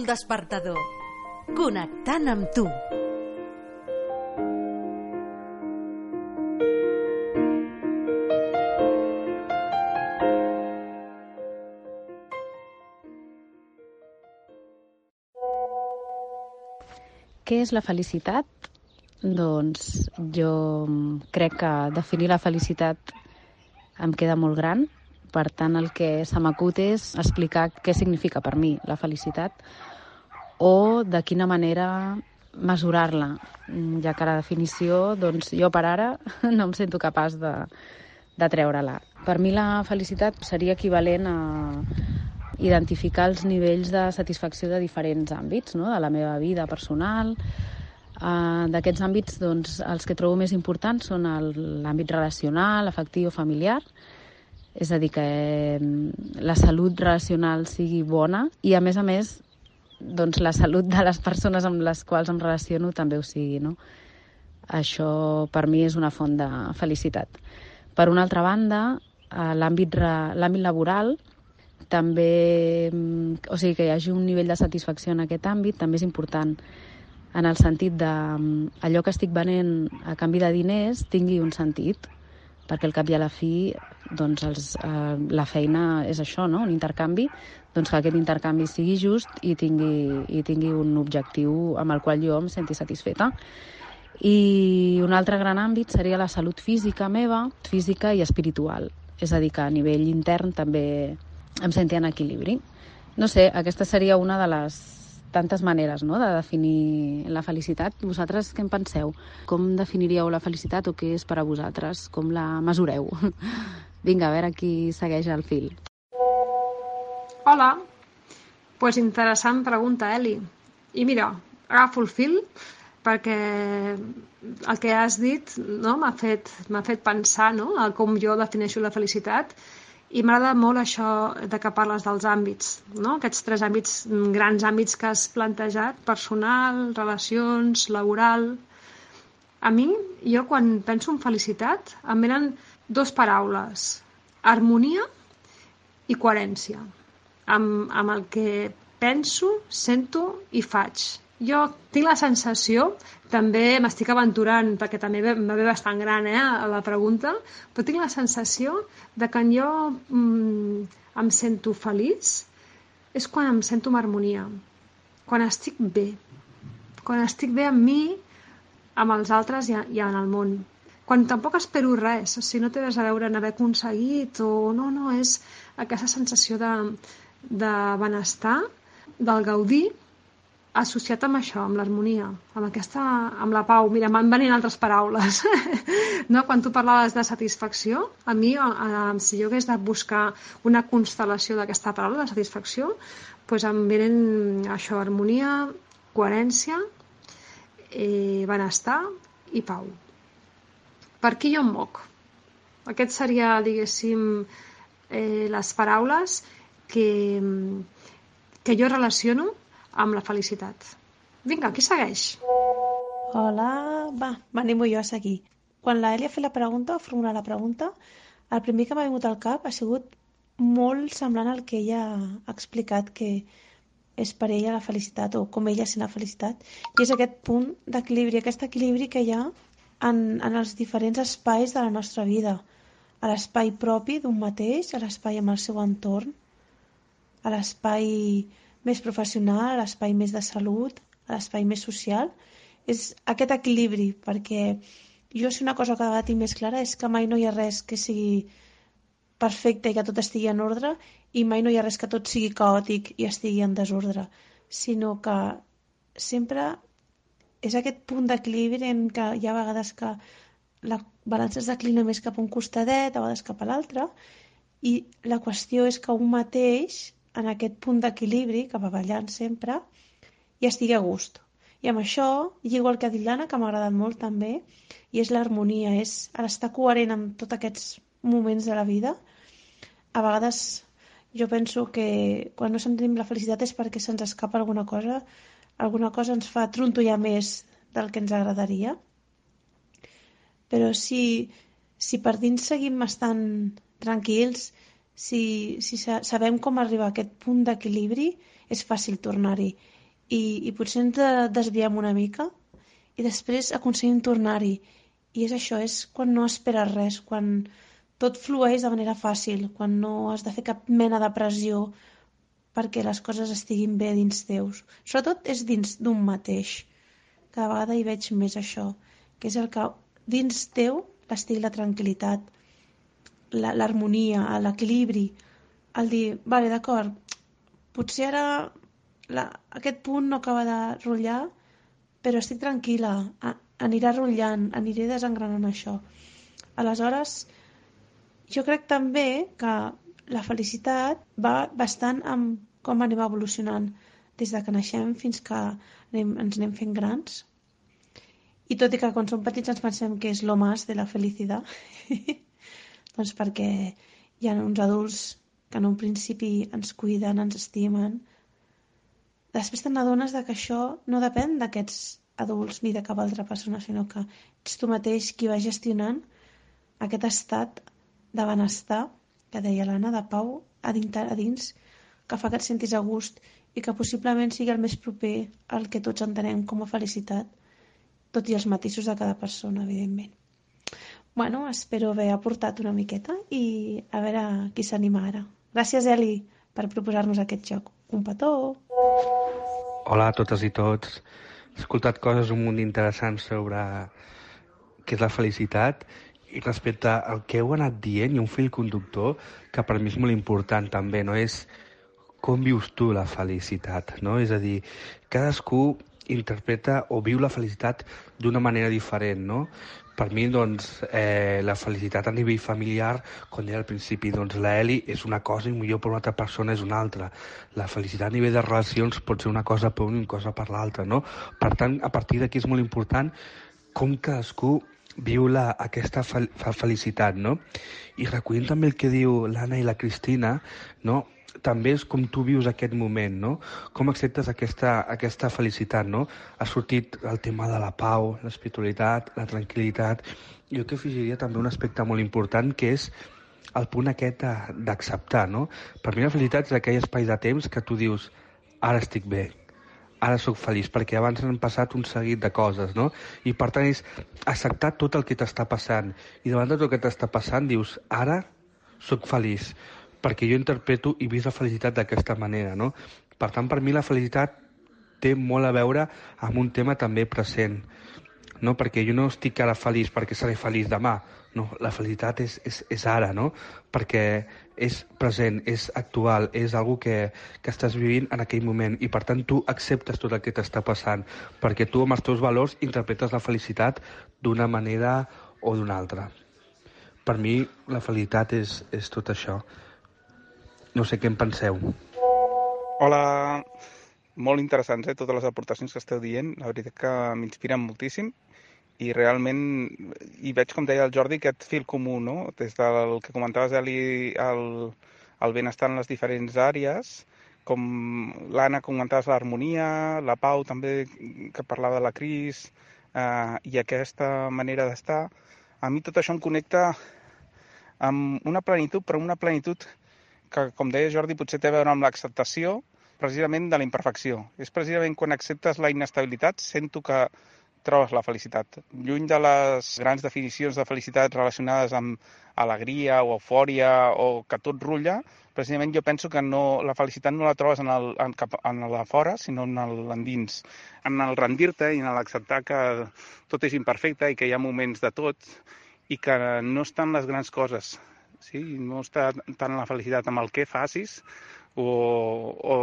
El Despertador. Connectant amb tu. Què és la felicitat? Doncs jo crec que definir la felicitat em queda molt gran, per tant el que se m'acut és explicar què significa per mi la felicitat o de quina manera mesurar-la, ja que la definició, doncs jo per ara no em sento capaç de, de treure-la. Per mi la felicitat seria equivalent a identificar els nivells de satisfacció de diferents àmbits, no? de la meva vida personal. Uh, D'aquests àmbits, doncs, els que trobo més importants són l'àmbit relacional, afectiu, familiar, és a dir, que eh, la salut relacional sigui bona i, a més a més, doncs, la salut de les persones amb les quals em relaciono també ho sigui. No? Això, per mi, és una font de felicitat. Per una altra banda, l'àmbit laboral, també, o sigui, que hi hagi un nivell de satisfacció en aquest àmbit també és important en el sentit de allò que estic venent a canvi de diners tingui un sentit, perquè al cap i a la fi doncs els, eh, la feina és això, no? un intercanvi, doncs que aquest intercanvi sigui just i tingui, i tingui un objectiu amb el qual jo em senti satisfeta. I un altre gran àmbit seria la salut física meva, física i espiritual. És a dir, que a nivell intern també em senti en equilibri. No sé, aquesta seria una de les tantes maneres no? de definir la felicitat. Vosaltres què en penseu? Com definiríeu la felicitat o què és per a vosaltres? Com la mesureu? Vinga, a veure qui segueix el fil. Hola, pues interessant pregunta, Eli. I mira, agafo el fil perquè el que has dit no, m'ha fet, fet pensar no, a com jo defineixo la felicitat i m'agrada molt això de que parles dels àmbits, no? aquests tres àmbits, grans àmbits que has plantejat, personal, relacions, laboral... A mi, jo quan penso en felicitat, em venen dos paraules, harmonia i coherència, amb, amb el que penso, sento i faig. Jo tinc la sensació, també m'estic aventurant, perquè també em ve bastant gran eh, la pregunta, però tinc la sensació de que jo mm, em sento feliç és quan em sento amb harmonia, quan estic bé, quan estic bé amb mi, amb els altres i, i en el món. Quan tampoc espero res, o sigui, no té res a veure en haver aconseguit o no, no, és aquesta sensació de, de benestar, del gaudir associat amb això, amb l'harmonia, amb, aquesta, amb la pau. Mira, m'han venint altres paraules. no? Quan tu parlaves de satisfacció, a mi, eh, si jo hagués de buscar una constel·lació d'aquesta paraula, de satisfacció, doncs em venen això, harmonia, coherència, eh, benestar i pau. Per qui jo em moc? Aquest seria, diguéssim, eh, les paraules que, que jo relaciono amb la felicitat. Vinga, qui segueix? Hola, va, m'animo jo a seguir. Quan l'Elia ha fet la pregunta, o formulat la pregunta, el primer que m'ha vingut al cap ha sigut molt semblant al que ella ha explicat que és per ella la felicitat o com ella sent la felicitat i és aquest punt d'equilibri, aquest equilibri que hi ha en, en els diferents espais de la nostra vida a l'espai propi d'un mateix, a l'espai amb el seu entorn, a l'espai més professional, a l'espai més de salut, a l'espai més social, és aquest equilibri, perquè jo si una cosa que vegada tinc més clara és que mai no hi ha res que sigui perfecte i que tot estigui en ordre i mai no hi ha res que tot sigui caòtic i estigui en desordre, sinó que sempre és aquest punt d'equilibri en què hi ha vegades que la balança es declina més cap a un costadet, a vegades cap a l'altre, i la qüestió és que un mateix, en aquest punt d'equilibri, cap avallant sempre, i estigui a gust. I amb això, i igual que ha dit l'Anna, que m'ha agradat molt també, i és l'harmonia, és estar coherent amb tots aquests moments de la vida. A vegades jo penso que quan no sentim la felicitat és perquè se'ns escapa alguna cosa, alguna cosa ens fa trontollar més del que ens agradaria. Però si, si per dins seguim estant tranquils, si, si sabem com arribar a aquest punt d'equilibri, és fàcil tornar-hi i, i potser ens desviem una mica i després aconseguim tornar-hi. I és això, és quan no esperes res, quan tot flueix de manera fàcil, quan no has de fer cap mena de pressió perquè les coses estiguin bé dins teus. Sobretot és dins d'un mateix. Cada vegada hi veig més això, que és el que dins teu l'estigui la tranquil·litat, l'harmonia, l'equilibri, el dir, vale, d'acord, potser ara la, aquest punt no acaba de rotllar, però estic tranquil·la, a, anirà rotllant, aniré desengranant això. Aleshores, jo crec també que la felicitat va bastant amb com anem evolucionant des de que naixem fins que anem, ens anem fent grans. I tot i que quan som petits ens pensem que és lo de la felicitat, doncs perquè hi ha uns adults que en un principi ens cuiden, ens estimen, després te n'adones que això no depèn d'aquests adults ni de cap altra persona, sinó que ets tu mateix qui va gestionant aquest estat de benestar que deia l'Anna, de pau a dins, a dins, que fa que et sentis a gust i que possiblement sigui el més proper al que tots entenem com a felicitat, tot i els matisos de cada persona, evidentment. Bueno, espero haver aportat una miqueta i a veure qui s'anima ara. Gràcies, Eli, per proposar-nos aquest joc. Un petó! Hola a totes i tots. He escoltat coses un munt interessants sobre què és la felicitat i respecte al que heu anat dient, ha un fil conductor que per mi és molt important també, no? És com vius tu la felicitat, no? És a dir, cadascú interpreta o viu la felicitat d'una manera diferent, no? Per mi, doncs, eh, la felicitat a nivell familiar, com deia al principi, doncs la Eli és una cosa i millor per una altra persona és una altra. La felicitat a nivell de relacions pot ser una cosa per una i una cosa per l'altra, no? Per tant, a partir d'aquí és molt important com cadascú viu la, aquesta fel felicitat, no? I recollint també el que diu l'Anna i la Cristina, no? També és com tu vius aquest moment, no? Com acceptes aquesta, aquesta felicitat, no? Ha sortit el tema de la pau, l'espiritualitat, la tranquil·litat. Jo que afegiria també un aspecte molt important que és el punt aquest d'acceptar, no? Per mi la felicitat és aquell espai de temps que tu dius ara estic bé, ara sóc feliç, perquè abans han passat un seguit de coses, no? I per tant és acceptar tot el que t'està passant. I davant de tot el que t'està passant dius, ara sóc feliç perquè jo interpreto i visc la felicitat d'aquesta manera, no? Per tant, per mi la felicitat té molt a veure amb un tema també present, no? Perquè jo no estic ara feliç perquè seré feliç demà, no, la felicitat és, és, és ara, no? Perquè és present, és actual, és algo que, que estàs vivint en aquell moment i per tant tu acceptes tot el que t'està passant perquè tu amb els teus valors interpretes la felicitat d'una manera o d'una altra. Per mi la felicitat és, és tot això. No sé què en penseu. Hola, molt interessants, eh, totes les aportacions que esteu dient. La veritat que m'inspiren moltíssim i realment hi veig, com deia el Jordi, aquest fil comú, no? Des del que comentaves, Eli, el, el benestar en les diferents àrees, com l'Anna comentaves l'harmonia, la Pau també, que parlava de la Cris, eh, i aquesta manera d'estar. A mi tot això em connecta amb una plenitud, però una plenitud que, com deia Jordi, potser té a veure amb l'acceptació precisament de la imperfecció. És precisament quan acceptes la inestabilitat, sento que trobes la felicitat. Lluny de les grans definicions de felicitat relacionades amb alegria o eufòria o que tot rulla, precisament jo penso que no, la felicitat no la trobes en, el, en, cap, en la fora, sinó en l'endins. En el rendir-te i en l'acceptar que tot és imperfecte i que hi ha moments de tot i que no estan les grans coses, sí? no està tant la felicitat amb el que facis o, o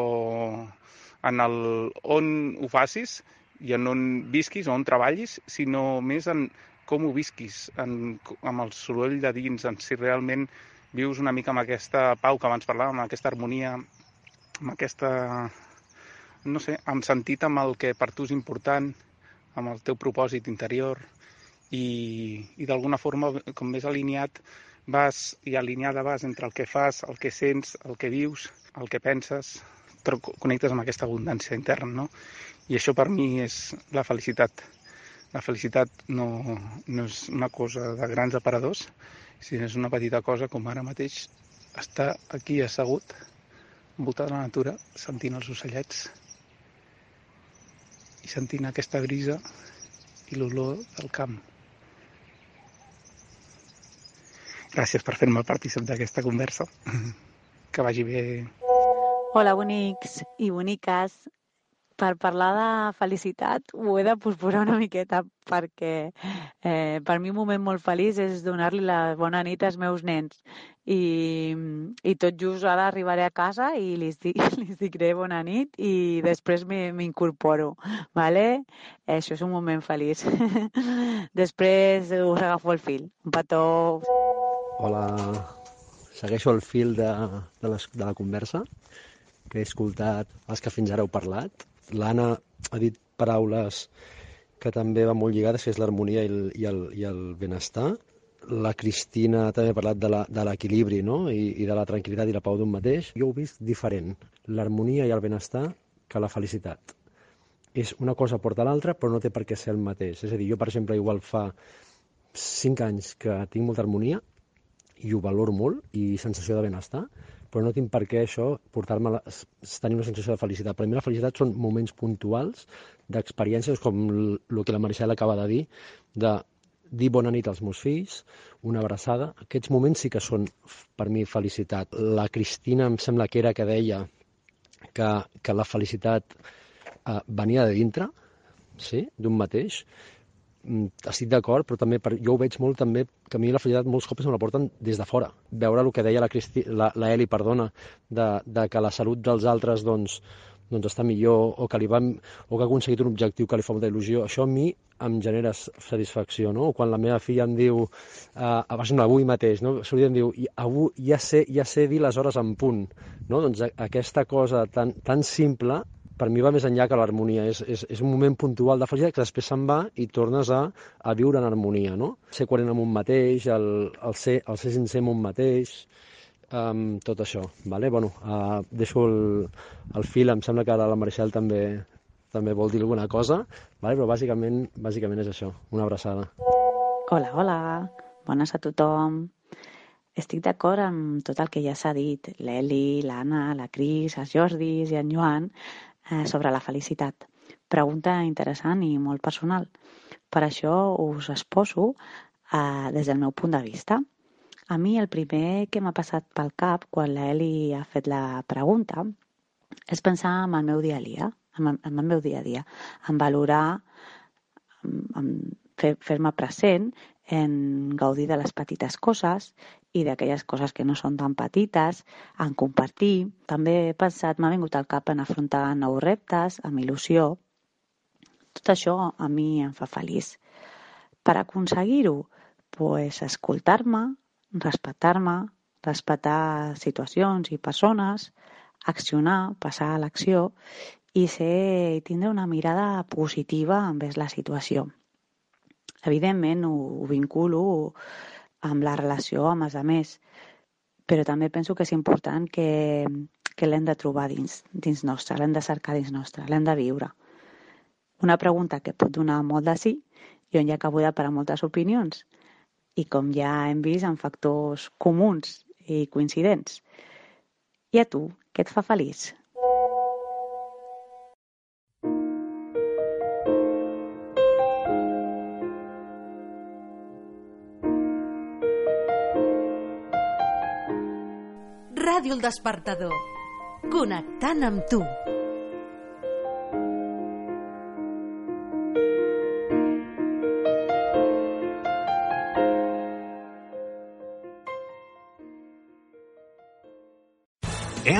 en el on ho facis i en on visquis o on treballis, sinó més en com ho visquis, en, amb el soroll de dins, en si realment vius una mica amb aquesta pau que abans parlàvem, amb aquesta harmonia, amb aquesta, no sé, amb sentit amb el que per tu és important, amb el teu propòsit interior i, i d'alguna forma, com més alineat vas i alineada vas entre el que fas, el que sents, el que vius, el que penses, te connectes amb aquesta abundància interna, no? I això per mi és la felicitat. La felicitat no, no és una cosa de grans aparadors, sinó és una petita cosa com ara mateix estar aquí assegut, envoltat de la natura, sentint els ocellets i sentint aquesta brisa i l'olor del camp. Gràcies per fer-me partícip d'aquesta conversa. Que vagi bé. Hola, bonics i boniques per parlar de felicitat ho he de posposar una miqueta perquè eh, per mi un moment molt feliç és donar-li la bona nit als meus nens i, i tot just ara arribaré a casa i li dic, li diré bona nit i després m'incorporo, ¿vale? Això és un moment feliç. després us agafo el fil. Un petó. Hola, segueixo el fil de, de, les, de la conversa que he escoltat els que fins ara heu parlat l'Anna ha dit paraules que també van molt lligades, que és l'harmonia i, el, i, el, i el benestar. La Cristina també ha parlat de l'equilibri no? I, i de la tranquil·litat i la pau d'un mateix. Jo ho he vist diferent, l'harmonia i el benestar, que la felicitat. És una cosa porta l'altra, però no té per què ser el mateix. És a dir, jo, per exemple, igual fa cinc anys que tinc molta harmonia i ho valoro molt i sensació de benestar, però no tinc per què això portar-me a tenir una sensació de felicitat. Per mi la felicitat són moments puntuals d'experiències com el que la Maricel acaba de dir, de dir bona nit als meus fills, una abraçada. Aquests moments sí que són per mi felicitat. La Cristina em sembla que era que deia que, que la felicitat eh, venia de dintre, sí, d'un mateix, estic d'acord, però també per, jo ho veig molt també, que a mi la felicitat molts cops me la porten des de fora. Veure el que deia la, Cristi, la, la Eli, perdona, de, de que la salut dels altres doncs, doncs està millor o que, li van, o que ha aconseguit un objectiu que li fa molta il·lusió. Això a mi em genera satisfacció, no? O quan la meva filla em diu, eh, per avui mateix, no? Sortia em diu, avui ja sé, ja sé dir les hores en punt, no? Doncs aquesta cosa tan, tan simple per mi va més enllà que l'harmonia. És, és, és un moment puntual de felicitat que després se'n va i tornes a, a viure en harmonia, no? Ser coherent amb un mateix, el, el, ser, el ser sincer amb un mateix, um, tot això, vale? Bueno, uh, deixo el, el fil, em sembla que ara la Maricel també, també vol dir alguna cosa, vale? però bàsicament, bàsicament és això, una abraçada. Hola, hola, bones a tothom. Estic d'acord amb tot el que ja s'ha dit, l'Eli, l'Anna, la Cris, els Jordis i en Joan, eh, sobre la felicitat. Pregunta interessant i molt personal. Per això us exposo eh, des del meu punt de vista. A mi el primer que m'ha passat pel cap quan l'Eli ha fet la pregunta és pensar en el meu dia a dia, en el, en el meu dia a dia, en valorar, en, fer-me fer present, en gaudir de les petites coses i d'aquelles coses que no són tan petites, en compartir. També he pensat, m'ha vingut al cap en afrontar nous reptes, amb il·lusió. Tot això a mi em fa feliç. Per aconseguir-ho, pues, escoltar-me, respectar-me, respectar situacions i persones, accionar, passar a l'acció i ser tindre una mirada positiva envers la situació. Evidentment, ho, ho vinculo amb la relació amb els altres. Però també penso que és important que, que l'hem de trobar dins, dins nostre, l'hem de cercar dins nostre, l'hem de viure. Una pregunta que pot donar molt de sí i on hi ha cabuda per a moltes opinions i com ja hem vist en factors comuns i coincidents. I a tu, què et fa feliç? Ràdio El Despertador. Connectant amb tu.